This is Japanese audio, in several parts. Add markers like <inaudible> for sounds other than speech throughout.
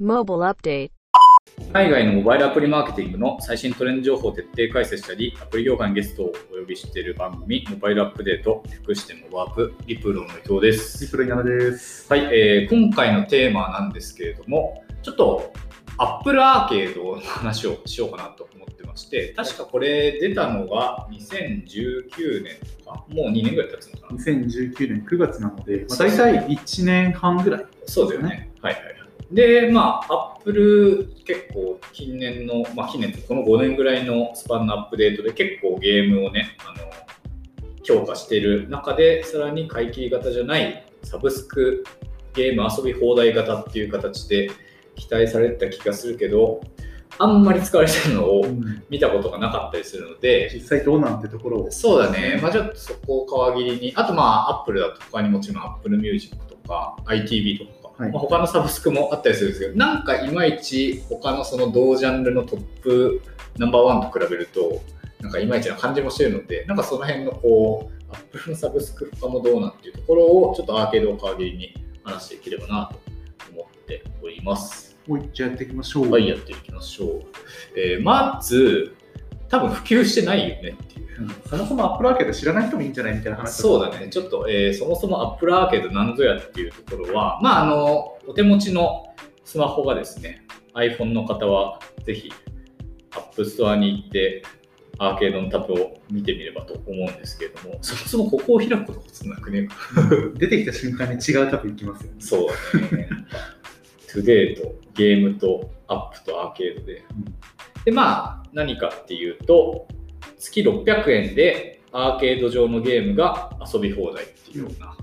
Mobile Update 海外のモバイルアプリマーケティングの最新トレンド情報を徹底解説したり、アプリ業界にゲストをお呼びしている番組、モバイルアップデート、略してモバアップ、リプロの伊藤です。リプル稲田です。はい、えー今回のテーマなんですけれども、ちょっと Apple アーケードの話をしようかなと思ってまして、確かこれ出たのが2019年とか、もう2年ぐらい経つのかな。2019年9月なので、まあ、大体1年半ぐらい。そうだよね。はいはいはい。で、まあ、アップル結構近年の、まあ近年とこの5年ぐらいのスパンのアップデートで結構ゲームをね、あの、強化している中で、さらに買い切り型じゃないサブスクゲーム遊び放題型っていう形で期待されてた気がするけど、あんまり使われてるのを見たことがなかったりするので、実際どうなんてところを。そうだね、まあ、ちょっとそこを皮切りに、あとまあ、アップルだと他にもちろん Apple Music とか、ITV とか、はいまあ、他のサブスクもあったりするんですけど、なんかいまいち他のその同ジャンルのトップナンバーワンと比べると、なんかいまいちな感じもしてるので、なんかその辺のこう、アップルのサブスク他もどうなんていうところを、ちょっとアーケードを皮切りに話していければなと思っております。もう一応やっていきましょう。はい、やっていきましょう。えーまず、多分普及してないよねっていう。うんそもそもアップルアーケード知らない人もいいんじゃないみたいな話そうだね、ちょっと、えーそもそも Apple アーケードなんぞやっていうところは、まあ、あのお手持ちのスマホがですね、iPhone の方はぜひ App Store に行って、アーケードのタブを見てみればと思うんですけれども、そもそもここを開くこと少なくね。出てきた瞬間に違うタブ行きますよね。そうだね。 Today とゲームと App とアーケードで。で、まあ、何かっていうと、月600円でアーケード上のゲームが遊び放題っていうような。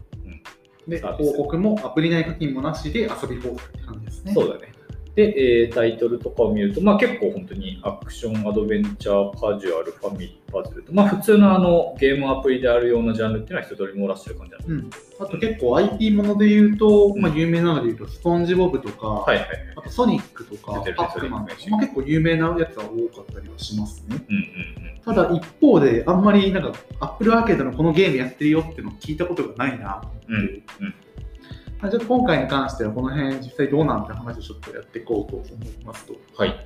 で、サービス広告もアプリ内課金もなしで遊び放題って感じですね。そうだね。で、えータイトルとかを見ると、まあ結構本当にアクション、アドベンチャー、カジュアル、ファミリー、パズルと、まあ普通のあのゲームアプリであるようなジャンルっていうのは一通り網羅してる感じだと。うん、あと結構 IP もので言うと、うんまあ、有名なので言うと、スポンジボブとか、はいはいはい。あとソニックとか、パックマンとかまあ、結構有名なやつが多かったりはしますね。うんうんうん。ただ一方で、あんまりなんか、Apple アーケードのこのゲームやってるよっていうのを聞いたことがないなって、うんうんまあちょっと今回に関しては、この辺実際どうなんて話をちょっとやっていこうと思いますと。はい。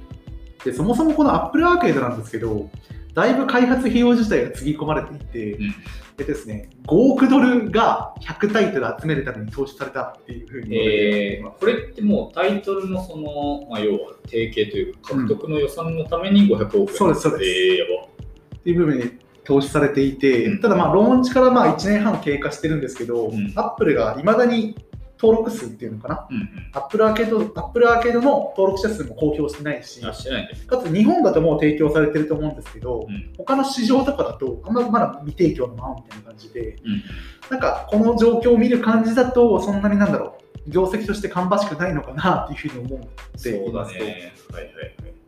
で、そもそもこの Apple アーケードなんですけど、だいぶ開発費用自体がつぎ込まれていて、うんでですね、5億ドルが100タイトル集めるために投資されたっていうふうに。えーこれってもうタイトルのその、まあ、要は提携というか獲得の予算のために500億円、そうですそうですえー、やばっていう部分に投資されていて、うんただまあローンチからまあ1年半経過してるんですけど、うんアップルがいまだに登録数っていうのかな、うんうん。アップルアーケードアップルアーケードの登録者数も公表してないし、あしてないかつ日本だともう提供されてると思うんですけど、うん。他の市場とかだとあんままだ未提供のままみたいな感じで、うん。なんかこの状況を見る感じだと、そんなになんだろう、業績として芳しくないのかなっていうふうに思ってそいうますと。だね。はいはいはい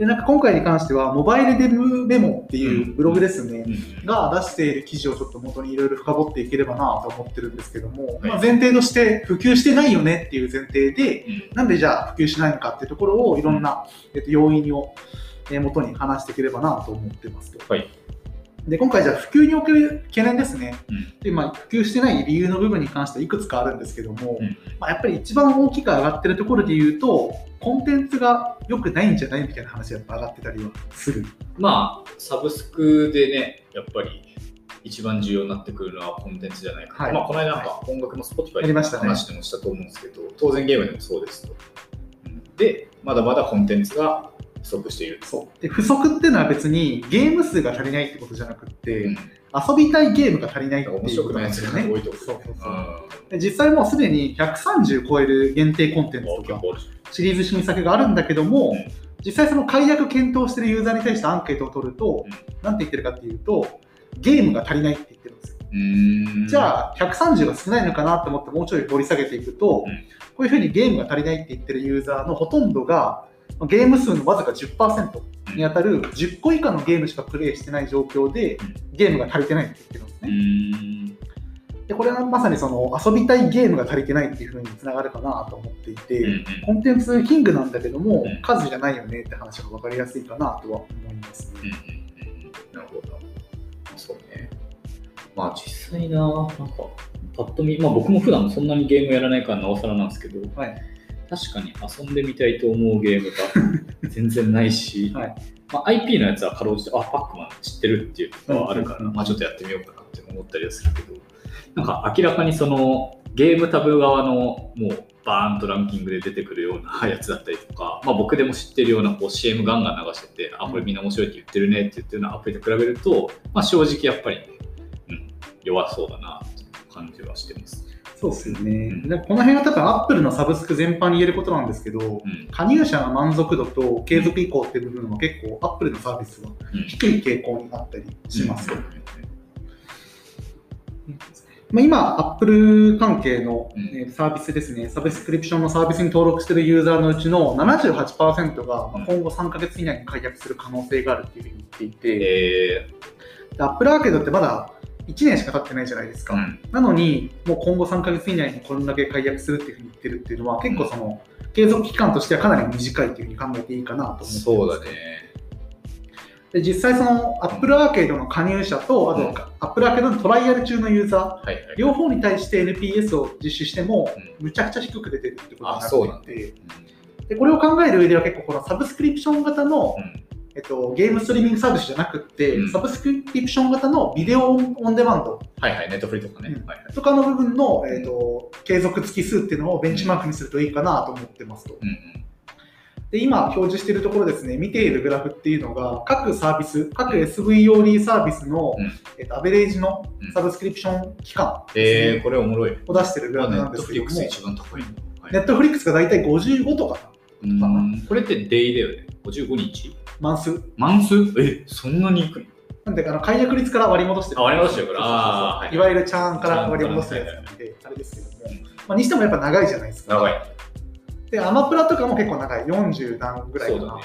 でなんか今回に関しては、モバイルデブメモっていうブログですね、うん。が出している記事をちょっと元にいろいろ深掘っていければなと思ってるんですけども、はい。まあ、前提として普及してないよねっていう前提で、うん。なんでじゃあ普及しないのかっていうところをいろんな、えっと、要因をえー元に話していければなと思ってますと。はいで今回じゃあ普及における懸念ですね、うん。でまあ、普及してない理由の部分に関してはいくつかあるんですけども、うん。まあ、やっぱり一番大きく上がってるところで言うとコンテンツが良くないんじゃないみたいな話がやっぱ上がってたりはする。まあサブスクでねやっぱり一番重要になってくるのはコンテンツじゃないかな、はい。まあこの間なんか音楽の Spotify やりましたね。話でもしたと思うんですけど、当然ゲームでもそうですと、うんでまだまだコンテンツが不足しているそう。で不足っていうのは別にゲーム数が足りないってことじゃなくって、うん。遊びたいゲームが足りないっていうことなんですよね。多いとそうそうそう。うで実際もうすでに130超える限定コンテンツんとかシリーズ新作があるんだけども、うん。実際その解約検討してるユーザーに対してアンケートを取ると、うん。なんて言ってるかっていうとゲームが足りないって言ってるんですよ。じゃあ130が少ないのかなと思ってもうちょい掘り下げていくと、うん。こういうふうにゲームが足りないって言ってるユーザーのほとんどがゲーム数のわずか10%に当たる10個以下のゲームしかプレイしてない状況でうんゲームが足りてないって言ってるんですうね。でこれはまさにその遊びたいゲームが足りてないっていうふうにつながるかなと思っていて、うんうんコンテンツキングなんだけども、うん数じゃないよねって話が分かりやすいかなとは思いますね。うんうんうんなるほど。そうね。まあ実際な、なんか、パッと見、まあ僕も普段そんなにゲームやらないからなおさらなんですけど、はい確かに遊んでみたいと思うゲームが <laughs> 全然ないし、はい。まあ、IP のやつはかろうじて、あ、パックマン知ってるっていうのはあるから、まあ、ちょっとやってみようかなって思ったりはするけど、なんか明らかにそのゲームタブ側のもうバーンとランキングで出てくるようなやつだったりとか、まあ、僕でも知ってるようなこう CM ガンガン流してて、あ、これみんな面白いって言ってるねって言ってるようなアプリと比べると、まあ、正直やっぱりね、うん、弱そうだなっていう感じはしてます。そうですよね。うん。でこの辺は多分アップルのサブスク全般に言えることなんですけど、うん。加入者の満足度と継続意向っていう部分は結構アップルのサービスはうん低い傾向にあったりします。うん。まあ、今、アップル関係のサービスですね、サブスクリプションのサービスに登録しているユーザーのうちの78%がまあ今後3ヶ月以内に解約する可能性があるっていうふうに言っていて、アップルアーケードってまだ1年しか経ってないじゃないですか。ーうんなのに、もう今後3ヶ月以内にこれだけ解約するっていうふうに言ってるっていうのは、結構その、継続期間としてはかなり短いっていうふうに考えていいかなと思って。そうだね。で実際その、アップルアーケードの加入者と、あと、うんアップルアーケードのトライアル中のユーザー、はいはい。両方に対して NPS を実施しても、うんむちゃくちゃ低く出てるってことになっていて、でこれを考える上では結構このサブスクリプション型の、うんえっと、ゲームストリーミングサービスじゃなくって、うん。サブスクリプション型のビデオオンデマンド。はいはい、ネットフリとかね。うん。はいはい。とかの部分の、えっと、継続月数っていうのをベンチマークにするといいかなと思ってますと。うんうん。で今表示しているところですね、見ているグラフっていうのが、各サービス、各 SVOD サービスの、うん。えっと、アベレージのうん。サブスクリプション期間えですね。ー、これおもろい。を出しているグラフネなんットフリックスですけども、一番高いネットフリックスが大体55とかな、うん。これってデイだよね。55日マンス。マンス？え、そんなにいくの？なんで、あの解約率から割り戻してる。あ割り戻してるからいいわゆるチャーンから割り戻すやつなんで、あれですけども、まあ、にしてもやっぱ長いじゃないですか。長い。で、アマプラとかも結構長い、40何ぐらいかな。そうだね。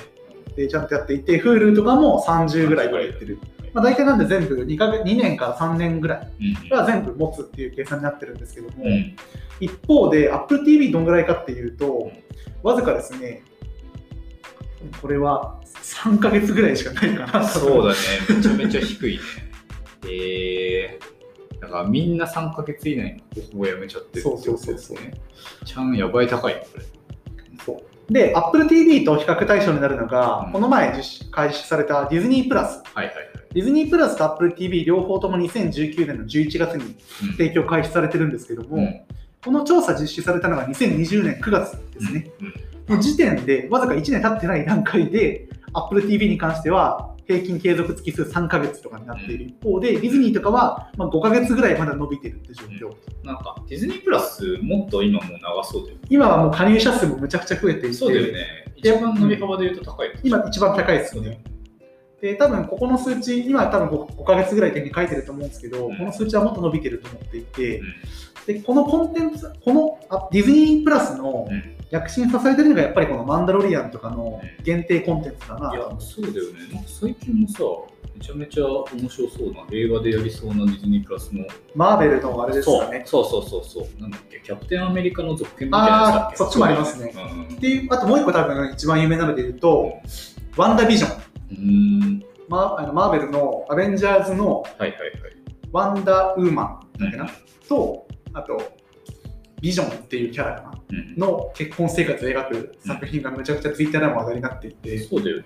で、ちゃんとやっていて、Hulu とかも30ぐらいまでやってる。まあ、大体なんで全部2か月2年から3年ぐらいうんが全部持つっていう計算になってるんですけども、うん。一方で Apple TV どんぐらいかっていうとん、わずかですね、これは3ヶ月ぐらいしかないかな。そうだね。めちゃめちゃ低いね。<laughs> えー、だからみんな3ヶ月以内にほぼやめちゃってるってことですそうそうそうね。ちゃんやばい高いね、これ。そうで、Apple TV と比較対象になるのが、うんこの前実施開始されたディズニープラス。はいはいはい。ディズニープラスと Apple TV 両方とも2019年の11月にうん提供開始されてるんですけども、うんこの調査実施されたのが2020年9月ですね。うんの時点で、わずか1年経ってない段階で、Apple TV に関しては平均継続月数3ヶ月とかになっている一方で、ディズニーとかはまあ5ヶ月ぐらいまだ伸びてるって状況。なんかディズニープラスもっと今もう長そうだよね。今はもう加入者数もむちゃくちゃ増えていて、そうだよね。一番伸び幅で言うと高い。今一番高いですよね。で、多分ここの数値、今多分 5, 5ヶ月ぐらい点に書いてると思うんですけど、うんこの数値はもっと伸びてると思っていて、うんでこのコンテンツ、このあディズニープラスのうん躍進させてるのがやっぱりこのマンダロリアンとかの限定コンテンツだないやそうだよね。なんか最近もさ、めちゃめちゃ面白そうな、映画でやりそうなディズニープラスの。マーベルのあれですかね。そうそうそうそうそう。なんだっけ、キャプテンアメリカの続編みたいなあーそっちもありますねうんうんっていう、あともう一個多分一番有名なので言うと、ワンダービジョン。うん。マあのマーベルのアベンジャーズのはいはいはい。ワンダーウーマンだっけうんな、と、あと、ビジョンっていうキャラかな。うんの結婚生活を描く作品がむちゃくちゃツイッターでも話題になっていて、そうだよね。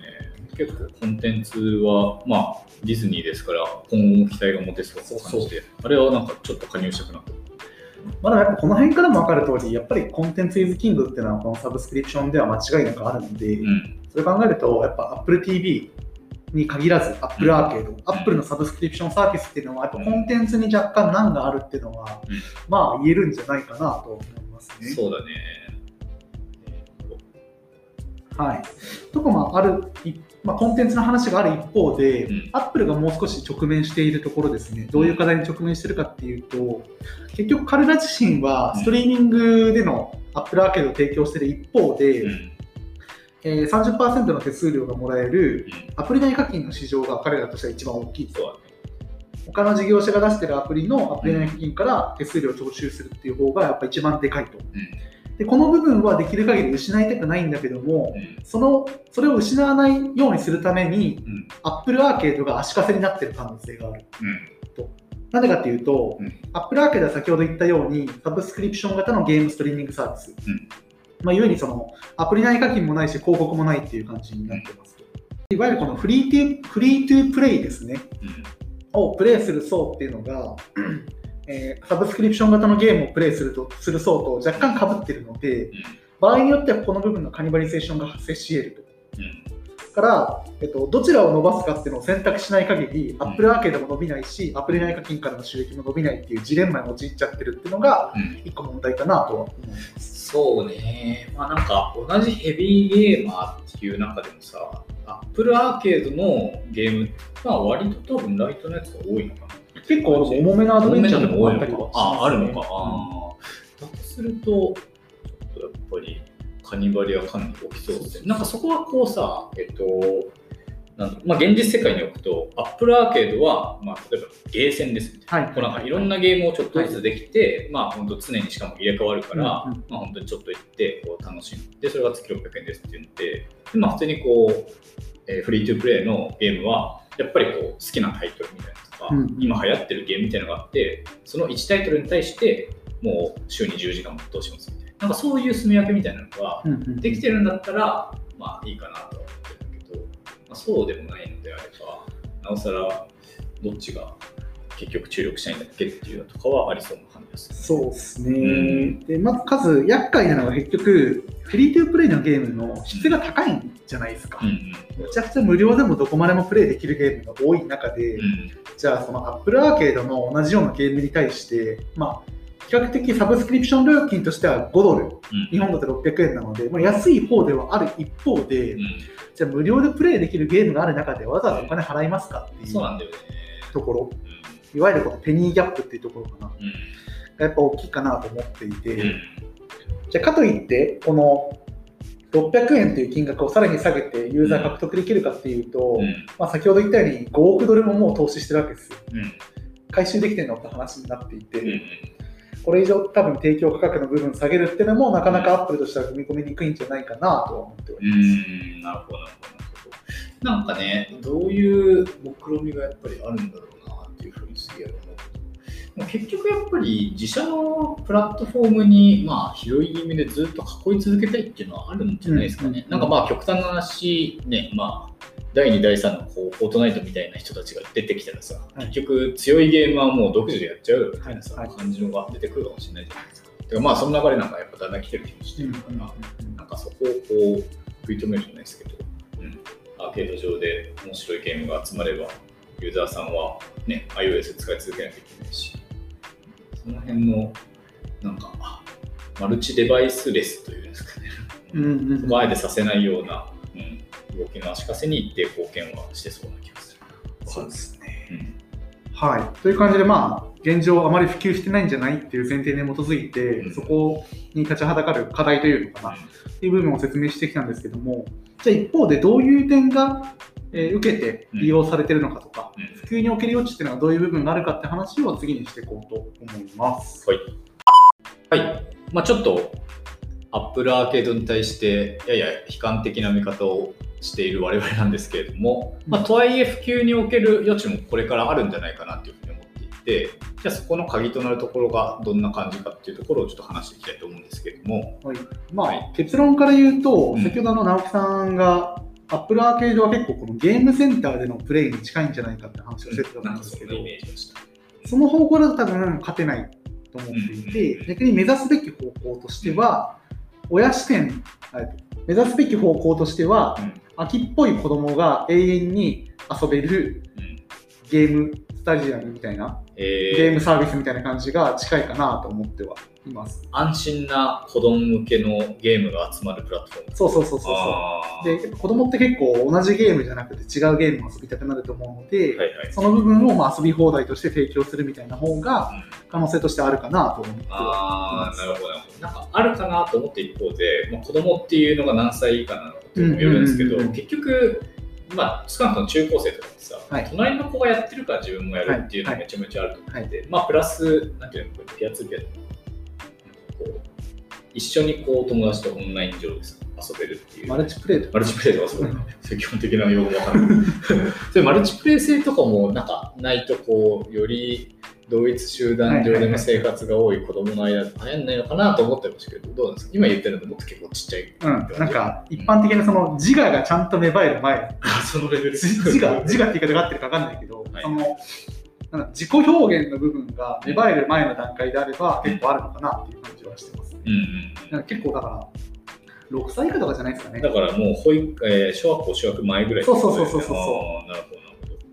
結構コンテンツは、まあ、ディズニーですから、今後も期待が持てそうな感じで、あれはなんかちょっと加入したくなった。まあ、でもやっぱこの辺からも分かる通り、やっぱりコンテンツイズキングっていうのはこのサブスクリプションでは間違いなくあるので、うん。それ考えると、やっぱ Apple TV に限らず、Apple アーケード、Apple のサブスクリプションサービスっていうのは、やっぱコンテンツに若干難があるっていうのは、うんまあ言えるんじゃないかなと思いますね。そうだね。はい。とか、まあ、ある、いまあ、コンテンツの話がある一方で、うん Apple がもう少し直面しているところですね、どういう課題に直面しているかっていうと、結局彼ら自身はストリーミングでの Apple アーケードを提供している一方で、うん。えー30%の手数料がもらえるうんアプリ内課金の市場が彼らとしては一番大きいそう。他の事業者が出しているアプリのアプリ内課金から手数料を徴収するっていう方がやっぱ一番でかいと。でこの部分はできる限り失いたくないんだけども、うん。そのそれを失わないようにするために、うん。Apple アーケードが足かせになっている可能性がある。うん。なぜかっていうと、うん Apple アーケードは先ほど言ったように、サブスクリプション型のゲームストリーミングサービス。うんまあ、ゆえにそのアプリ内課金もないし、広告もないっていう感じになってますと。いわゆるこのフリートゥフリートゥプレイですね、うんをプレイする層っていうのが、えーサブスクリプション型のゲームをプレイするとする層と若干被ってるので、場合によってはこの部分のカニバリゼーションが発生し得ると。うんから、えっと、どちらを伸ばすかっていうのを選択しない限り、アップルアーケードも伸びないし、アプリ内課金からの収益も伸びないっていうジレンマに陥っちゃってるっていうのが、うん一個問題かなとは思います。そうね、まあなんか同じヘビーゲーマーっていう中でもさ、Apple アーケードのゲーム、まあ割と多分ライトのやつが多いのかな。結構重めのアドベンチャーとかもあったりはしますねあ、あるのか。あーだとすると、ちょっとやっぱりカニバリはかなり起きそうですね。なんかそこはこうさ、えっと、なんまあ、現実世界に置くと、Apple アーケードは、まあ、例えばゲーセンですみたいな。はい。こうなんかいろんなゲームをちょっとずつできて、まあ本当常にしかも入れ替わるから、うんうんまあ本当にちょっと行ってこう楽しむ。で、それが月600円ですっていうので、でまあ普通にこう、えーフリートゥープレイのゲームは、やっぱりこう好きなタイトルみたいなのとか、うん今流行ってるゲームみたいなのがあって、その1タイトルに対して、もう週に10時間も通しますみたいな。なんかそういう住み分けみたいなのがうんうんできてるんだったら、まあいいかなとは思ってるけど、まあ、そうでもないのであれば、なおさらどっちが結局注力したいんだっけっていうのとかはありそうな感じです。そうですね、ん。でまず数厄介なのが結局フリートゥープレイのゲームの質が高いんじゃないですか、うんめちゃくちゃ無料でもどこまでもプレイできるゲームが多い中で、うん。うんじゃあその Apple アーケードの同じようなゲームに対して、まあ、比較的サブスクリプション料金としては5ドル、うん。日本だと600円なので、まあ、安い方ではある一方で、うん。じゃあ無料でプレイできるゲームがある中でわざわざお金払いますかっていう。ところ、ういわゆるこのペニーギャップっていうところかな、ん。がやっぱ大きいかなと思っていて、うん。じゃあかといって、この600円という金額をさらに下げてユーザー獲得できるかっていうと、うん。まあ、先ほど言ったように5億ドルももう投資してるわけですよ。うん。回収できてるのって話になっていて、うんこれ以上多分提供価格の部分下げるっていうのもなかなかアップルとしては踏み込みにくいんじゃないかなとは思っておりうます。んなるほどなるほどなんかね、どういう目論みがやっぱりあるんだろうなっていうふうにすげえ思う結局やっぱり自社のプラットフォームに、まあ、広い意味でずっと囲い続けたいっていうのはあるんじゃないですかね。うんなんかまあ極端な話、ね、まあ、第2、第3のこうフォートナイトみたいな人たちが出てきたらさ、はい。結局強いゲームはもう独自でやっちゃうみたいなさ、はい。はい感じのが出てくるかもしれないじゃないですか。てかまあその流れなんかやっぱだんだん来てる気もしてるから、なんかそこをこう食い止めるじゃないですけど、うん、アーケード上で面白いゲームが集まれば、ユーザーさんは、ね、iOS 使い続けなきゃいけないし、その辺の、なんか、あマルチデバイスレスというんですかね、うんうんうん。そこはあえてさせないような、うん、動きの足かせに一定貢献はしてそうな気がする。そうですね。うんはい。という感じで、まあ、現状あまり普及してないんじゃないっていう前提に基づいて、うんそこに立ちはだかる課題というのかな、っていう部分を説明してきたんですけども、じゃあ一方でどういう点が、えー受けて利用されてるのかとか、うん普及における余地っていうのはどういう部分があるかって話を次にしていこうと思います。はい。はい。まあちょっと、Apple アーケードに対して、やや悲観的な見方をしている我々なんですけれども、まあ、とはいえ普及における余地もこれからあるんじゃないかなというふうに思っていて、じゃあそこの鍵となるところがどんな感じかっていうところをちょっと話していきたいと思うんですけれども、はい。まあ、はい結論から言うと、うん。先ほどあの直樹さんが、Apple アーケードは結構このゲームセンターでのプレイに近いんじゃないかって話をしてたと思なうんんですけどかその方向だと多分勝てないと思っていて、逆に目指すべき方向としては、親視点、はい。目指すべき方向としては、秋っぽい子供が永遠に遊べるゲームスタジアムみたいな、えーゲームサービスみたいな感じが近いかなと思ってはいます。安心な子供向けのゲームが集まるプラットフォーム。そうそうそうそうで、子供って結構同じゲームじゃなくて違うゲームを遊びたくなると思うので、はいはい。その部分をまあ遊び放題として提供するみたいな方がうん可能性としてあるかなと思ってはああ、なるほど、なるほど。なんかあるかなと思って一方で、まあ、子供っていうのが何歳以下なのかっていうのもよるんですけど、結局、まあ、少なくとも中高生とかってさ、はい。隣の子がやってるから自分もやるっていうのははい。めちゃめちゃあると思ってて、まあ、プラス、なんていうの、ピアツーピアこう一緒にこう友達とオンライン上でさ遊べるっていう。マルチプレイとか。マルチプレイとか <laughs> そうそう基本的な用語わかんない。そういうマルチプレイ性とかもなんかないとこうより同一集団上での生活が多い子供の間で流行んないのかなと思ってましたけど、どうなんですか？今言ってるのもっと結構ちっちゃい。うん、なんか一般的なその自我がちゃんと芽生える前、<laughs> あ、そのレベル自自我、自我って言い方が合ってるか分かんないけど、はいそのなんか自己表現の部分が芽生える前の段階であれば結構あるのかなっていう感じはしてますね。うんうん。なんか結構だから、6歳以下とかじゃないですかね。だからもう保育、えー小学校就学前ぐらいそうそうそうそうそうなるほど。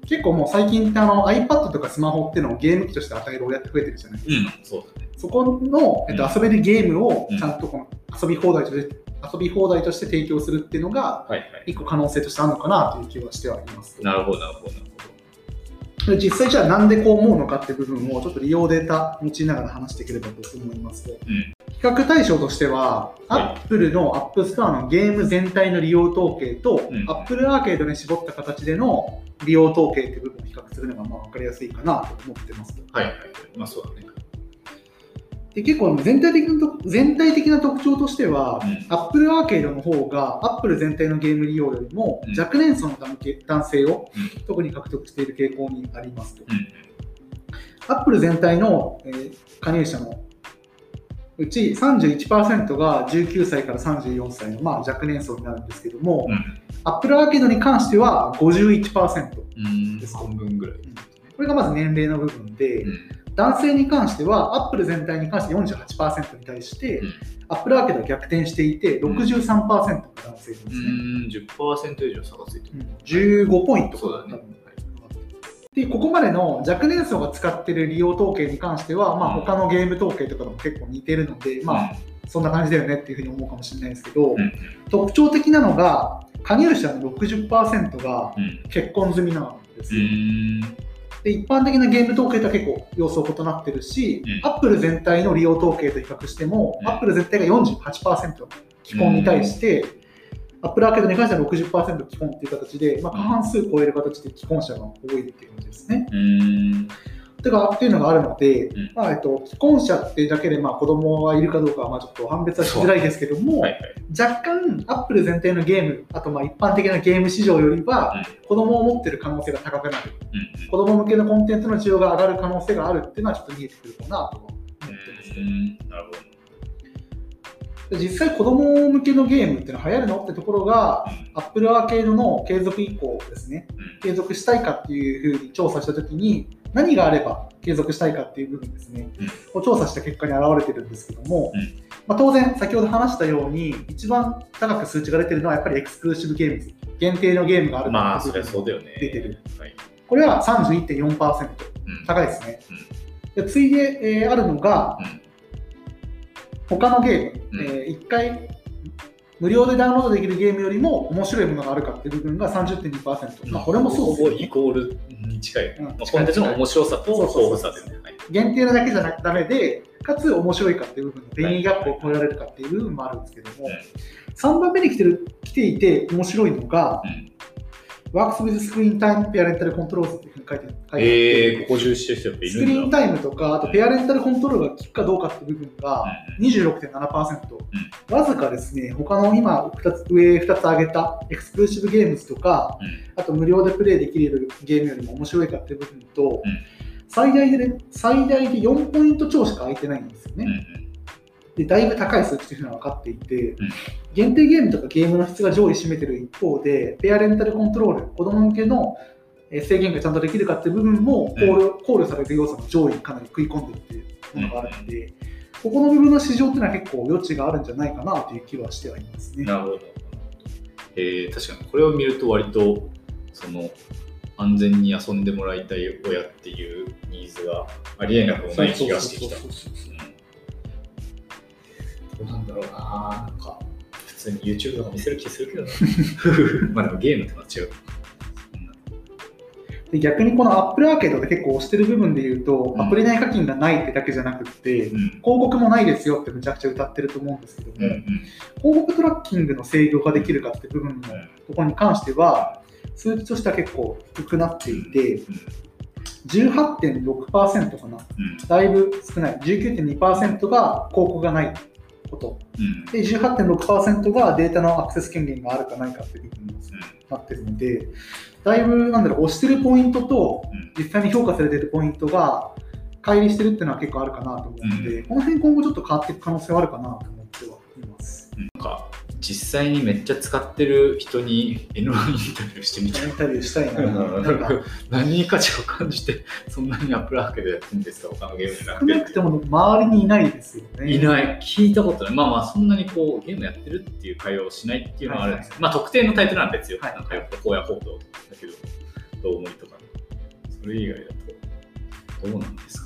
結構もう最近ってあの iPad とかスマホっていうのをゲーム機として与える親って増えてるじゃないですか。うん、そうだね。そこの、えっとうん遊べるゲームをうんちゃんとこの遊び放題として、遊び放題として提供するっていうのが、はいはい。一個可能性としてあるのかなという気はしてはいます。なるほど、なるほど、実際じゃあなんでこう思うのかって部分をちょっと利用データ用いながら話していければと思いますと、ん比較対象としては、はい Apple の App Store のゲーム全体の利用統計と、うん Apple アーケードに絞った形での利用統計っていう部分を比較するのがまあ分かりやすいかなと思ってますと。はいはい。まあそうだね。で結構全体的なと全体的な特徴としては、うん Apple アーケードの方が Apple 全体のゲーム利用よりもうん若年層の男性をう特に獲得している傾向にありますと。うん。Apple 全体の、えー加入者のうち31%が19歳から34歳の、まあ、若年層になるんですけども、うん。Apple アーケードに関しては51%。うんです半分ぐらい。これがまず年齢の部分で、うん。男性に関しては Apple 全体に関して48%に対して、うん Apple アーケードは逆転していて63%が男性ですね。うん、10%以上差がついてる。うん15ポイントそうだねでここまでの若年層が使っている利用統計に関しては、まあ、うん他のゲーム統計とかとも結構似てるので、まあ、そんな感じだよねっていうふうに思うかもしれないですけど、うん特徴的なのが加入者の60%がうん。結婚済みなんですうよ。ん。で一般的なゲーム統計とは結構様相異なってるし、うん。アップル全体の利用統計と比較しても、うん。アップル全体が48%既婚に対して、アップルアーケードに関しては60%既婚っていう形で、まあ、過半数超える形で既婚者が多いっていう感じですね。うん。てかっていうのがあるので、うんまあえっと、既婚者っていうだけでまあ子供がいるかどうかはまあちょっと判別はしづらいですけども、はいはい。若干アップル全体のゲーム、あとまあ一般的なゲーム市場よりは子供を持ってる可能性が高くなる。うん。子供向けのコンテンツの需要が上がる可能性があるっていうのはちょっと見えてくるかなとは思ってますけどうん。なるほど。で実際子供向けのゲームっていうのは流行るのってところが、うん Apple アーケードの継続以降ですね、うん継続したいかっていうふうに調査したときに、何があれば継続したいかっていう部分ですね、を調査した結果に表れてるんですけども、うん。まあ、当然、先ほど話したように、一番高く数値が出てるのはやっぱりエクスクルーシブゲームズ、限定のゲームがあるまあ、そりゃそうだよね。出てる。はい。これは31.4%、うん。高いですね。で次いで、えーあるのが、うん。他のゲーム、うん。え1回無料でダウンロードできるゲームよりも面白いものがあるかっていう部分が30.2%、まあ、これもそうですよほぼイコールに近い。うんまあ、コンテンツの面白さと豊富さですね。はい限定なだけじゃなくダメで、かつ面白いかっていう部分の便利ギャップを超えられるかっていう部分もあるんですけども、3番目に来てる来ていて面白いのが、うん。Works with Screen Time Parental Controls っていうふうに書いて書いてあって、えー、ここ重視してる人やっぱいスクリーンるんだ。タイムとか、あとペアレンタルコントロールが効くかどうかっていう部分が26.7%、わずかですね、他の今2つ上2つ挙げたエクスクルーシブゲームズとか、あと無料でプレイできるゲームよりも面白いかっていう部分と、うん。最大で、ね、最大で4ポイント超しか空いてないんですよね。うんうんでだいぶ高い数値というのは分かっていて、ん限定ゲームとかゲームの質が上位占めてる一方で、ペアレンタルコントロール、子供向けのえー制限がちゃんとできるかっていう部分も考慮,、考慮される要素の上位にかなり食い込んでるっていうものがあるので、ここの部分の市場っていうのは結構余地があるんじゃないかなという気はしてはいますね。なるほど。えー、確かにこれを見ると割とその安全に遊んでもらいたい親っていうニーズがありえなくもない気がしてきた。どうなんだろうななんか普通に YouTube とか見せる気するけどな。<laughs> まあでもゲームとは違う。で逆にこの Apple アーケードで結構押してる部分で言うと、うんアプリ内課金がないってだけじゃなくって、うん広告もないですよってむちゃくちゃ歌ってると思うんですけども、うんうん広告トラッキングの制御ができるかって部分のところに関しては、数値としては結構低くなっていて、18.6%かな。うんだいぶ少ない。19.2%が広告がないこと。うん。で、18.6%がデータのアクセス権限があるかないかっていう部分になってるので、だいぶ、なんだろう、押してるポイントとうん。実際に評価されてるポイントが乖離してるっていうのは結構あるかなと思うので、この辺今後ちょっと変わっていく可能性はあるかなと思ってはいます。なんか実際にめっちゃ使ってる人に N1 インタビューしてみたいインタビューしたいな。うん。なんか。何に価値を感じてそんなにアップルアーケードやってるんですか他のゲームじゃなくて少なくても周りにいないですよね。いない。聞いたことない。まあまあそんなにこうゲームやってるっていう会話をしないっていうのはあるんです。けど、まあ特定のタイトルなんですよ、はい。なんかやっぱこうやこうと。だけどどう思いとか。ねそれ以外だとどうなんですか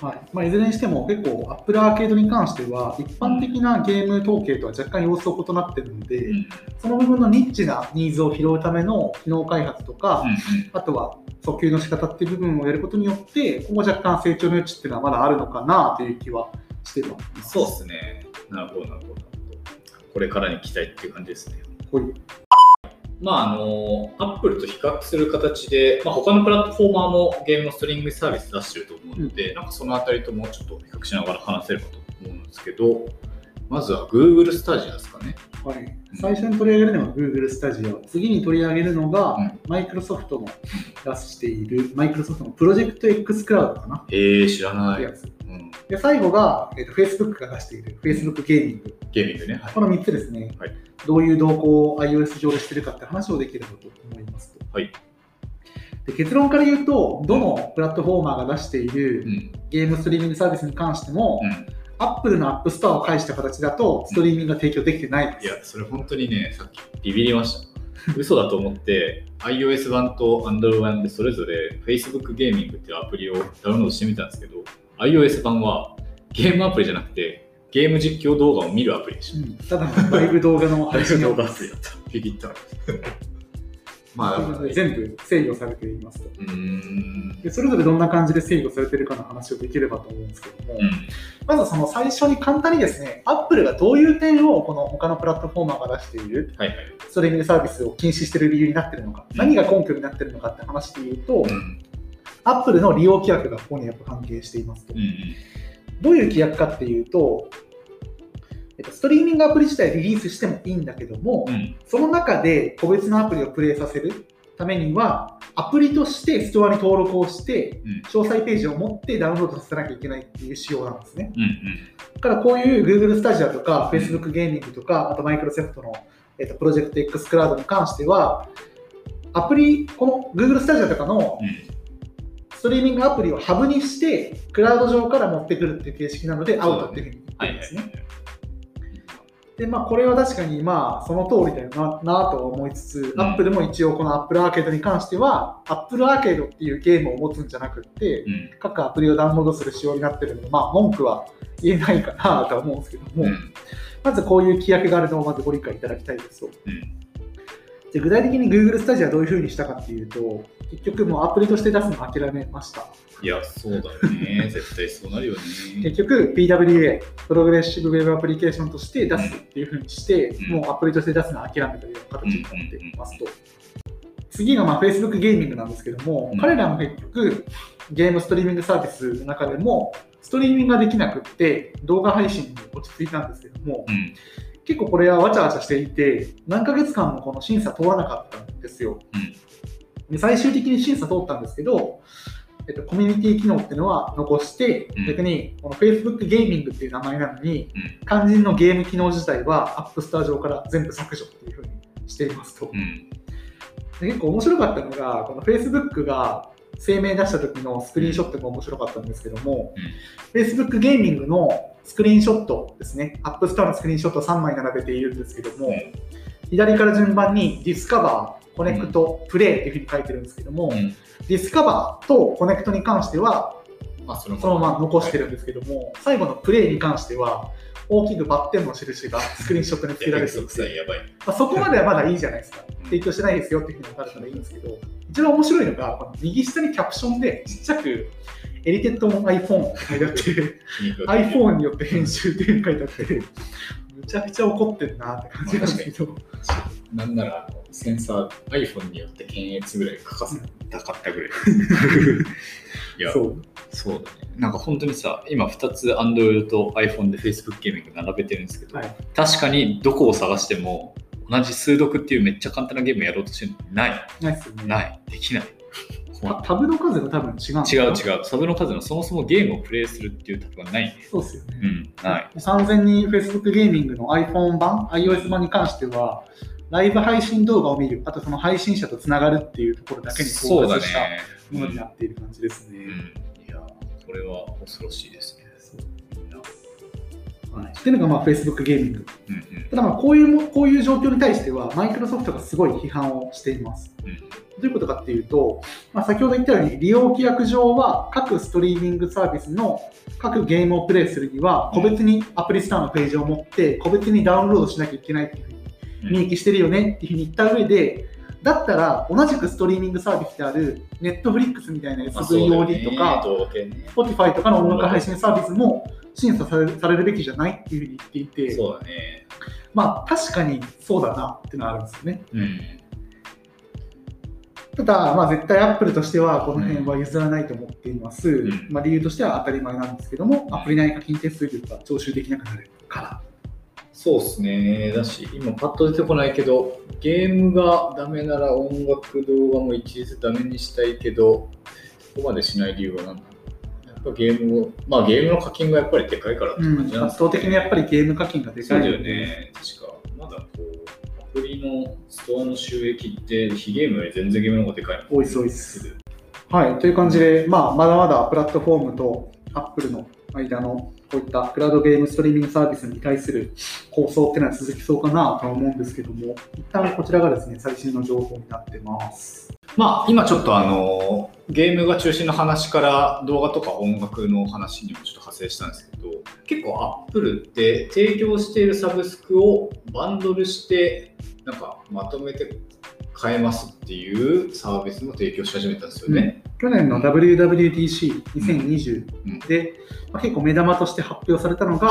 はい。まあ、いずれにしても結構 Apple アーケードに関しては一般的なゲーム統計とは若干様子を異なってるので、うんその部分のニッチなニーズを拾うための機能開発とか、うんあとは訴求の仕方っていう部分をやることによって今後若干成長の余地っていうのはまだあるのかなという気はしてるそうですね。なるほどなるほど。これからに期待っていう感じですね。こうい。うまあ、あの、アップルと比較する形で、まあ、他のプラットフォーマーもゲームのストリングサービス出してると思うので、なんかそのあたりともちょっと比較しながら話せればと思うんですけど、まずは Google スタジアですかね。はい、最初に取り上げるのが Google スタジオ次に取り上げるのが、うんマイクロソフトも出しているマイクロソフトのプロジェクト X クラウドかなへえ、知らない。やつうん、で最後が、えー、と Facebook が出している Facebook ゲーミングゲーミングね。はいこの3つですね、はいどういう動向を iOS 上でしてるかって話をできればと思いますと。はいで結論から言うと、どのプラットフォーマーが出しているうん。ゲームストリーミングサービスに関しても、うん。Apple の App Store を介した形だと、ストリーミングが提供できてないです。いや、それ本当にね、さっきビビりました。嘘だと思って、iOS 版と Android 版でそれぞれ Facebook ゲーミングっていうアプリをダウンロードしてみたんですけど、iOS 版はゲームアプリじゃなくて、ゲーム実況動画を見るアプリでした。うんただのライブ動画の配信動を画アプリだった。ビビった。まあ、う全部制御されていますと。でそれぞれどんな感じで制御されているかの話をできればと思うんですけども、うん。まずその最初に簡単にですね、Apple がどういう点をこの他のプラットフォーマーが出しているはいはい。ストリーミングサービスを禁止している理由になっているのか、うん何が根拠になっているのかって話で言うと、うん。Apple の利用規約がここにやっぱ関係していますと。うん。どういう規約かっていうと、えっとストリーミングアプリ自体リリースしてもいいんだけども、うん。その中で個別のアプリをプレイさせるためには、アプリとしてストアに登録をして、うん。詳細ページを持ってダウンロードさせなきゃいけないっていう仕様なんですね。うん。だからこういう Google スタジオとか Facebook ゲーミングとか、あとマイクロソフトの、えっとプロジェクト X クラウドに関しては、アプリ、この Google スタジオとかのうん。ストリーミングアプリをハブにして、クラウド上から持ってくるっていう形式なので、アウトっていうふうに言ってはいはいるんでまあ、これは確かに、まあ、その通りだよななとは思いつつ、うん Apple も一応この Apple アーケードに関しては、Apple アーケードっていうゲームを持つんじゃなくって、うん。各アプリをダウンロードする仕様になってるので、まあ、文句は言えないかなとは思うんですけども、うん。まずこういう規約があるのをまずご理解いただきたいですと。うん。で具体的に Google スタジオはどういうふうにしたかっていうと、結局もうアプリとして出すのを諦めました。いや、そうだよね。<laughs> 絶対そうなるよね。結局 PWA、プログレッシブウェブアプリケーションとして出すっていうふうにして、うんもうアプリとして出すのを諦めたという形になっていますと。次がまあ Facebook ゲーミングなんですけども、うん彼らも結局ゲームストリーミングサービスの中でも、ストリーミングができなくって動画配信に落ち着いたんですけども、うん。結構これはわちゃわちゃしていて、何ヶ月間もこの審査通らなかったんですよ。で最終的に審査通ったんですけど、えっと、コミュニティ機能っていうのは残して、うん逆にこの Facebook ゲーミングっていう名前なのに、うん。肝心のゲーム機能自体は App Store 上から全部削除っていうふうにしていますと。うん。で結構面白かったのが、この Facebook が声明出した時のスクリーンショットが面白かったんですけども、Facebook ゲーミングのスクリーンショットですね、App Store のスクリーンショットを3枚並べているんですけども、左から順番に Discover、Connect、Play っていうふうに書いてるんですけども、うん。Discover と Connect に関してはまあ、そのまま。残してるんですけども、最後の Play に関しては大きくバッテンの印がスクリーンショットに付けられていて。まあ、そこまではまだいいじゃないですか。提供してないですよっていうふうに分かるからいいんですけど、一番面白いのが、右下にキャプションでちっちゃく、エリテッドの iPhone って書いてあって、<laughs> iPhone によって編集って書いてあって、むちゃくちゃ怒ってるなって感じなんですけど、なんならセンサー iPhone によって検閲ぐらい欠かせなかったぐらい。<laughs> いや、そう。そうだね。なんか本当にさ、今2つ Android と iPhone で Facebook ゲーミング並べてるんですけど、はい確かにどこを探しても同じ数読っていうめっちゃ簡単なゲームやろうとしてるのにない。ないですよね。ない。できない。タタブの数が多分違う違う違う。サブの数のそもそもゲームをプレイするっていうタブがないね。そうですよね。うん、ない。完全に Facebook ゲーミングの iPhone 版、iOS 版に関しては、ライブ配信動画を見る、あとその配信者とつながるっていうところだけにフォそうだーカスしたね。ものになっている感じですね。うん。いや、これは恐ろしいですね。い、っていうのがまあ Facebook ゲーミング。うんうん。ただまあこういうもこういう状況に対しては、マイクロソフトがすごい批判をしています。うんどういうことかっていうと、まあ、先ほど言ったように、利用規約上は各ストリーミングサービスの各ゲームをプレイするには、個別にアプリストアのページを持って、個別にダウンロードしなきゃいけないっていうふうにうん。明記してるよねっていうふうに言った上で、だったら同じくストリーミングサービスである Netflix みたいな SVOD とか、Spotify とかの音楽配信サービスも審査されるされるべきじゃないっていうふうに言っていて、そうだね。まあ確かにそうだなっていうのはあるんですよね。うん。ただ、まあ、絶対アップルとしてはこの辺は譲らないと思っています。んまあ、理由としては当たり前なんですけども、アプリ内課金手数料が徴収できなくなるから。そうですね。だし、今パッと出てこないけど、ゲームがダメなら音楽、動画も一律ダメにしたいけど、ここまでしない理由は何だろうやっぱゲームを、まあゲームの課金がやっぱりでかいからってうん、感じなん圧倒的にやっぱりゲーム課金がでかい。そうだよ。ね。確か、まだこう、アプリのストアの収益って、非ゲームより全然ゲームの方がでかいの。多いです多いですはい、という感じで、まあ、まだまだプラットフォームとアップルの間のこういったクラウドゲームストリーミングサービスに対する構想っていうのは続きそうかなとは思うんですけども、一旦こちらがですね、最新の情報になってます。まあ、今ちょっとあのゲームが中心の話から動画とか音楽の話にもちょっと派生したんですけど結構アップルって提供しているサブスクをバンドルしてなんかまとめて買えますっていうサービスも提供し始めたんですよね。去年の WWDC2020 で、まあ、結構目玉として発表されたのが。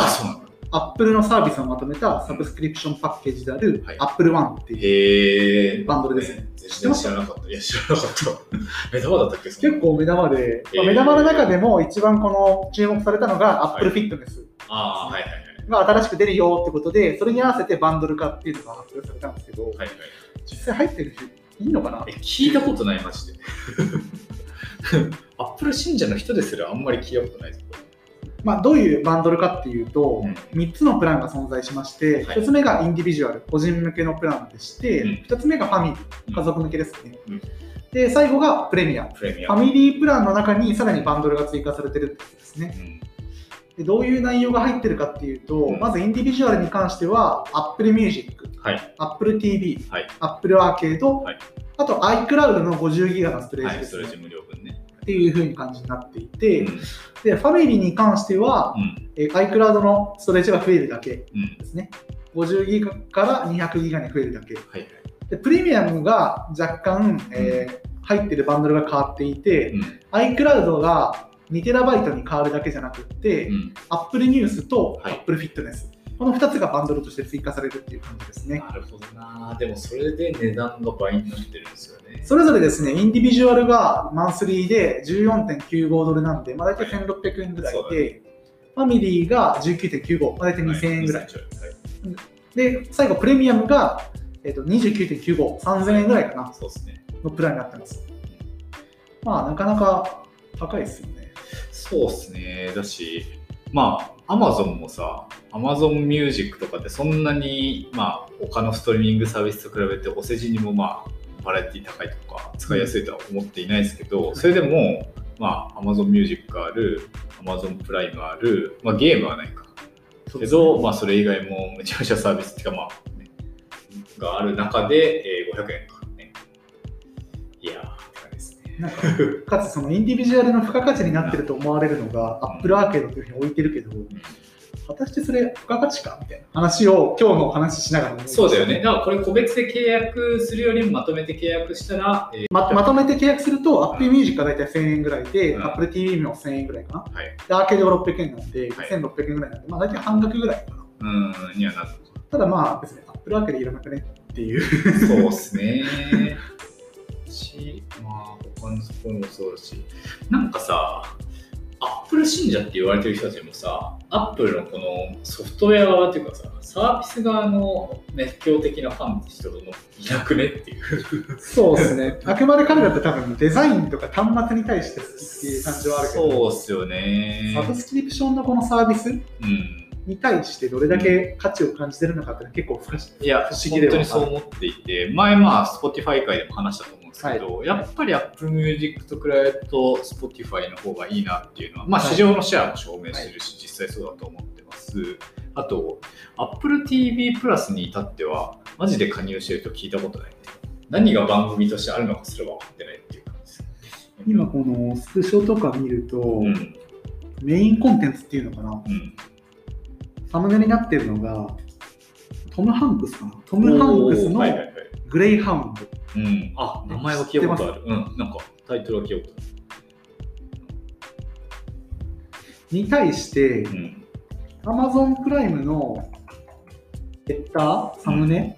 アップルのサービスをまとめたサブスクリプションパッケージであるはい Apple One っていう、バンドルですね。全然知らなかった。いや、知らなかった。<laughs> 目玉だったっけ結構目玉で、まあえー目玉の中でも一番この注目されたのが Apple Fitness ああ、はいはいはい。が新しく出るよってことで、それに合わせてバンドル化っていうのが発表されたんですけど、はいはい、実際入ってる人いいのかな？え聞いたことない、マジで。<laughs> アップル信者の人ですらあんまり聞いたことないです。まあ、どういうバンドルかっていうと、うん3つのプランが存在しまして、はい1つ目がインディビジュアル、個人向けのプランでして、うん2つ目がファミリうんー、家族向けですね。うんで、最後がプレミア。ファミリープランの中にさらにバンドルが追加されてるってことですね。うんでどういう内容が入ってるかっていうと、うんまずインディビジュアルに関しては、Apple Music、はい。Apple TV、はい。Apple Arcade、はいあと iCloud の 50GB のストレーはい。ジですね、ストレージ無料分ね。っていう風に感じになっていて、うん。で、ファミリーに関しては、うん。えー iCloud のストレージが増えるだけうん。ですね。50GB から 200GB に増えるだけ。はいはい。で、プレミアムが若干、えー入ってるバンドルが変わっていて、うん。iCloud が 2TB に変わるだけじゃなくって、うん。Apple News とはい Apple Fitness、この2つがバンドルとして追加されるっていう感じですね。なるほどな。でもそれで値段が倍になってるんですよね。それぞれですね、インディビジュアルがマンスリーで14.95ドルなんで、まあ、大体1600円ぐらいで、ファミリーが19.95、まあ、大体2000円ぐらい。はい。はいで、最後、プレミアムが、えー、と29.95、3000円ぐらいかな、そうですね。のプランになってます。まあ、なかなか高いですよね。そうですね。だし、まあ、アマゾンもさ、アマゾンミュージックとかってそんなに、まあ、他のストリーミングサービスと比べてお世辞にもまあ、バラエティ高いとか、使いやすいとは思っていないですけど、それでも、まあ、アマゾンミュージックある、アマゾンプライムある、まあ、ゲームはないか。けど、まあ、それ以外もめちゃめちゃサービスっていうか、まあ、ね、がある中で、えー500円かなんかかつ、そのインディビジュアルの付加価値になってると思われるのが、Apple Arcade というふうに置いてるけど、果たしてそれ付加価値かみたいな話を今日の話しながらそうだよね。だからこれ個別で契約するよりもまとめて契約したら、えーままとめて契約すると、Apple Music が大体1000円ぐらいで、うん Apple TV も1000円ぐらいかな。はい。で、アーケードが600円なんで、はい1600円ぐらいなんで、まあ大体半額ぐらいかな。うん、にはなるただまあ、別に Apple Arcade いらなくねっていう。そうっすね。<laughs> し、まあ、他のところもそうだし、なんかさ、アップル信者って言われてる人たちもさ、アップルのこのソフトウェア側っていうかさ、サービス側の熱狂的なファンって人のいなくねっていう。そうですね。あくまで彼らって多分デザインとか端末に対して好きっていう感じはあるけど、そうっすよね。サブスクリプションのこのサービス？うん。に対してどれだけ価値を感じてるのかって結構不可思いや、不思議では本当にそう思っていて、前まあ、Spotify 界でも話したと思うんですけど、やっぱり Apple Music と比べると Spotify の方がいいなっていうのは、まあ、はい市場のシェアも証明してるし、実際そうだと思ってます。あと、Apple TV プラスに至っては、マジで加入してると聞いたことない。何が番組としてあるのかすら分かってないっていう感じです。今このスクショとか見ると、うん。メインコンテンツっていうのかなうん。サムネになってるのがトム・ハンクスかなトム・ハンクスのおーはいはいはい。グレイハウンドうん。あ、名前は聞いたことある。うん。なんか、タイトルは聞いたことに対してある。うん。Amazon プライムのヘッダー？サムネ、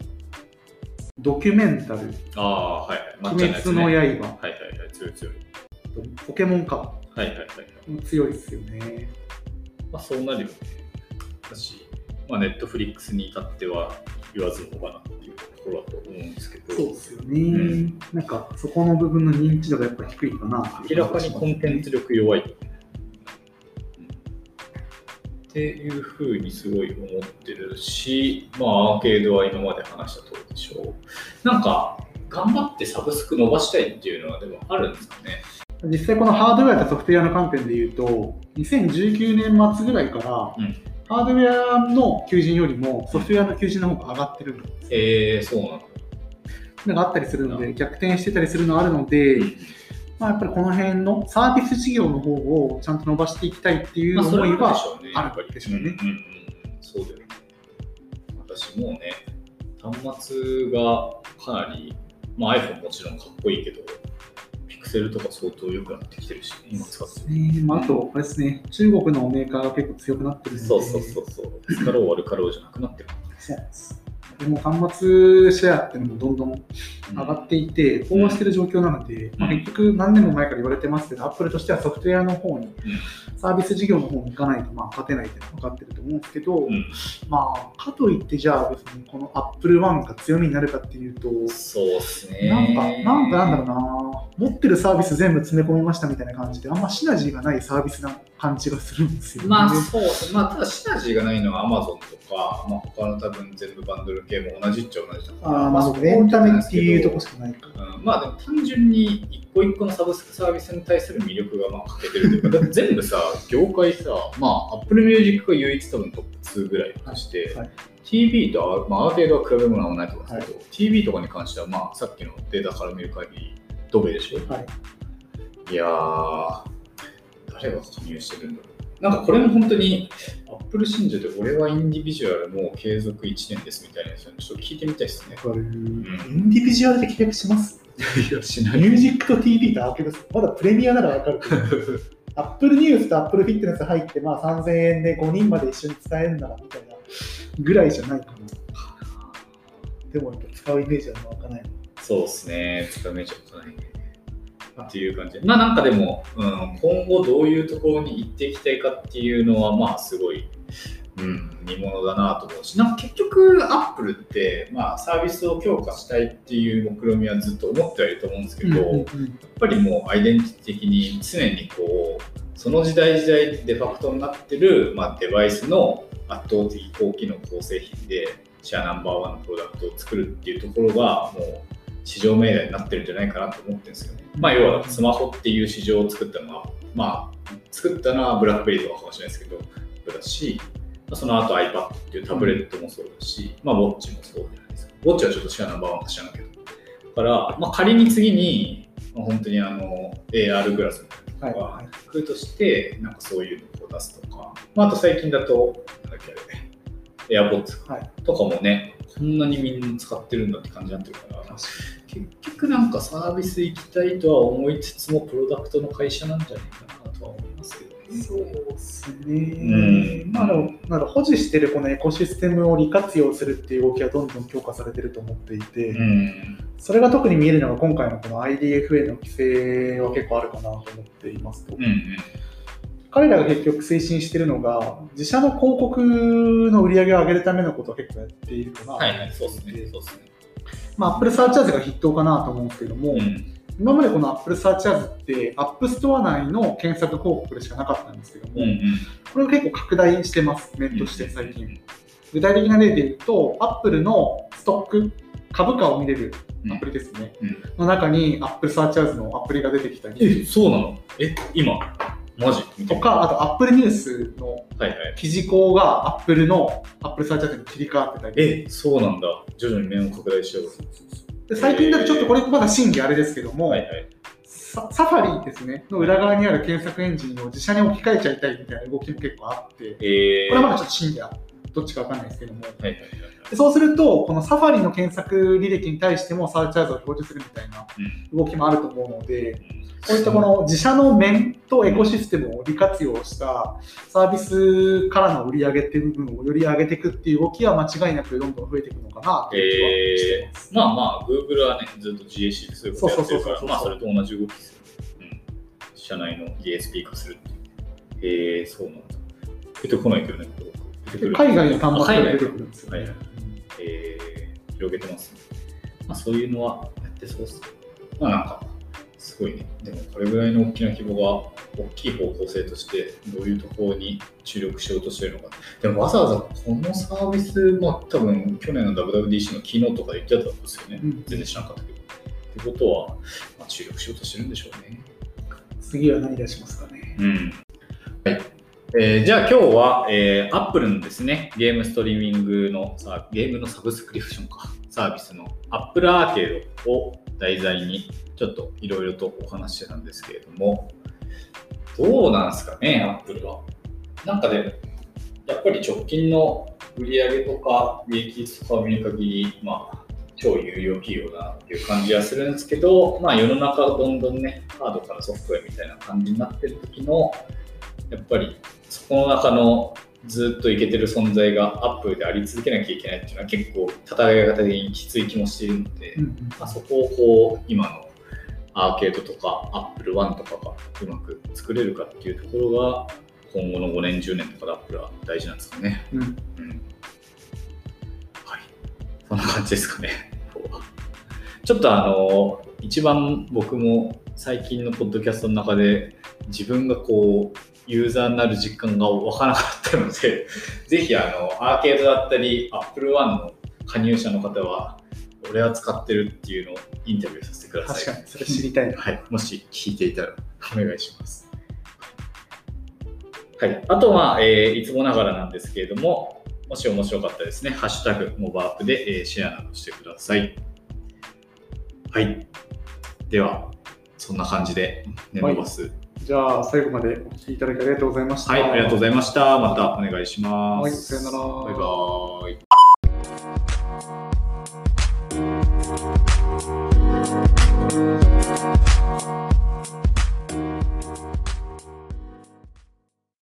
ドキュメンタルああ、はいはい。鬼滅の刃、はいはいはい。強い強い。ポケモンかはいはいはいはい。強いですよねまあそうなるよね。だし、まあネットフリックスに至っては言わずもがなっていうところだと思うんですけど、そうですよね、んなんかそこの部分の認知度がやっぱ低いかな明らかにコンテンツ力弱い。っていうふうにすごい思ってるし、まあアーケードは今まで話した通りでしょう。なんか、頑張ってサブスク伸ばしたいっていうのはでもあるんですかね。実際このハードウェアとソフトウェアの観点で言うと2019年末ぐらいから、うんハードウェアの求人よりもソフトウェアの求人の方が上がってるんですえー、そうなの。のがあったりするので逆転してたりするのはあるので、まあ、やっぱりこの辺のサービス事業の方をちゃんと伸ばしていきたいっていう思いははあるでしょうね。うねうんうんうん、そうだよね。私もうね、端末がかなり、まあ、iPhone もちろんかっこいいけど、ピクセルとか相当良くなってきてるし、今使ってる。ねまあ、あと、あれですね、中国のメーカーが結構強くなってるので、そうそうそうそう。使ろう悪かろうじゃなくなってる。そうです。でも端末シェアっていうのもどんどん上がっていて、飽和してる状況なので、まあ、結局何年も前から言われてますけど、アップルとしてはソフトウェアの方に、サービス事業の方に行かないとまあ勝てないって分かってると思うんですけど、うん。まあ、かといってじゃあ別にこのアップルワンが強みになるかっていうと、そうっすね。なんか、なんかなんだろうな、持ってるサービス全部詰め込みましたみたいな感じで、あんまシナジーがないサービスな感じがするんですよね。まあそうまあ、ただシナジーがないのは Amazon とか、まあ、他の多分全部バンドル系も同じっちゃ同じだから、あーまあ、そこエンタメっていうとこしかないか。うんまあでも単純に一個一個のサブスクサービスに対する魅力がまあ欠けてるというか、だって全部さ、業界さ、まあ Apple Music が唯一多分トップ2ぐらいとして、はい TV とあ、まあ、アーケードは比べ物はないと思うんですけど、TV とかに関しては、まあさっきのデータから見る限り、ドベでしょ。はいいやー、誰が加入してるんだろう。なんかこれも本当に、アップル信者で俺はインディビジュアルもう継続1年ですみたいなやつちょっと聞いてみたいですね。わかるインディビジュアルで契約します？いや、しミュージックと TV とアーケードですまだプレミアならわかるけど、アップルニュースとアップルフィットネス入って、まあ、3000円で5人まで一緒に使えるならみたいなぐらいじゃないかな。でもやっぱ使うイメージは湧かない。そうですね、つかめちゃったないっていう感じ。まあなんかでも、うん、今後どういうところに行っていきたいかっていうのは、まあすごい、うん、見ものだなと思うし、なんか結局、アップルって、まあサービスを強化したいっていう目論みはずっと思ってはいると思うんですけど、やっぱりもうアイデンティティ的に常にこう、その時代時代デファクトになってる、まあ、デバイスの圧倒的高機能高製品でシェアナンバーワンのプロダクトを作るっていうところがもう至上命題になってるんじゃないかなと思ってるんですよね。まあ要はスマホっていう市場を作ったのは、まあ作ったのはブラックベリーとかかもしれないですけど、だし、まあその後 iPad っていうタブレットもそうだし、まあウォッチもそうじゃないですか。ウォッチはちょっとシェアナンバーワンか知らないけど。だから、まあ仮に次に、まあ、本当にあの AR グラスみたいなはいのが来るとして、なんかそういうのを出すとか、まああと最近だと、なんだっけあれね、AirPods はいとかもね、こんなにみんな使ってるんだって感じになってるから、結局なんかサービス行きたいとは思いつつも、プロダクトの会社なんじゃないかなとは思いますけどね。そうですね。うんまあ、なんか保持してるこのエコシステムを利活用するっていう動きはどんどん強化されてると思っていて、うん。それが特に見えるのが今回のこの IDFA の規制は結構あるかなと思っていますと。うんうん。彼らが結局推進しているのが、自社の広告の売り上げを上げるためのことを結構やっているかなはいはい、そうですね。そうですね。まあ、Apple Search が筆頭かなと思うんですけども、うん。今までこの Apple Search って、App Store 内の検索広告でしかなかったんですけども、うんうん。これを結構拡大してます、面として最近。具体的な例で言うと、Apple のストック、株価を見れるアプリですね、うん。の中に Apple Search のアプリが出てきたえ、り、そうなの？え、今？マジとか、あと Apple News のはいはい。記事項が Apple の Apple Search Ads に切り替わってたり、え、そうなんだ。徐々に面を拡大しよで最近だとちょっとこれまだ真偽あれですけどう。も、はいはい。ササファリですね、の裏側にある検索エンジンを自社に置き換えちゃいたいみたいな動きも結構あって、えー、これはまだちょっと真偽はどっちかわかんないですけども、はいはいはいそうすると、このサファリの検索履歴に対してもサーチャーズを表示するみたいなうん動きもあると思うので、こういったこの自社の面とエコシステムを利活用したサービスからの売り上げっていう部分をより上げていくっていう動きは間違いなくどんどん増えていくのかなという気はしてます。ー、まあまあ、Google はね、ずっと GAC でそういうことやってるから、そうそうそうそうそうまあそれと同じ動きですよ。うん。社内の DSP 化するっていう。えー、そうなんだ。出てこないけどね、こ海外の端末が出てくるんですよね。はいえー、広げてますね。まあそういうのはやってそうですね。まあなんか、すごいね。でもこれぐらいの大きな規模が、大きい方向性として、どういうところに注力しようとしてるのか。でもわざわざこのサービス、まあ多分去年の WWDC のキーノートとかで言ってたんですよね。うん全然知らなかったけど。ってことは、まあ、注力しようとしてるんでしょうね。次は何出しますかね。うん。はい。えーじゃあ今日は、えー、Apple のですね、ゲームストリーミングのさ、ゲームのサブスクリプションか、サービスの Apple アーケードを題材に、ちょっといろいろとお話ししてたんですけれども、どうなんですかね、Apple は。なんかで、やっぱり直近の売り上げとか、利益率とかを見る限り、まあ、超有料企業だなっていう感じはするんですけど、まあ世の中どんどんね、ハードからソフトウェアみたいな感じになってる時の、やっぱりそこの中のずっといけてる存在がアップルであり続けなきゃいけないっていうのは結構戦い方的にきつい気もしているので、うんうんまあ、そこをこう今のアーケードとか Apple One とかがうまく作れるかっていうところが今後の5年10年とかでアップルは大事なんですかね。うんうんはい。そんな感じですかね。<laughs> ちょっとあの、一番僕も最近のポッドキャストの中で自分がこう、ユーザーになる実感がわからなかったので、<laughs> ぜひあの、アーケードだったり、Apple One の加入者の方は、俺は使ってるっていうのをインタビューさせてください。確かに、それ知りたいな。はい、もし聞いていたらお願いします。はい、あとは、えーいつもながらなんですけれども、もし面白かったですね、ハッシュタグ、モバアップで、えーシェアなどしてください。はい。では、そんな感じで、ネノバス。じゃあ、最後までお聞きいただきありがとうございました。はい、ありがとうございました。またお願いします。はいさよならバイバーイ。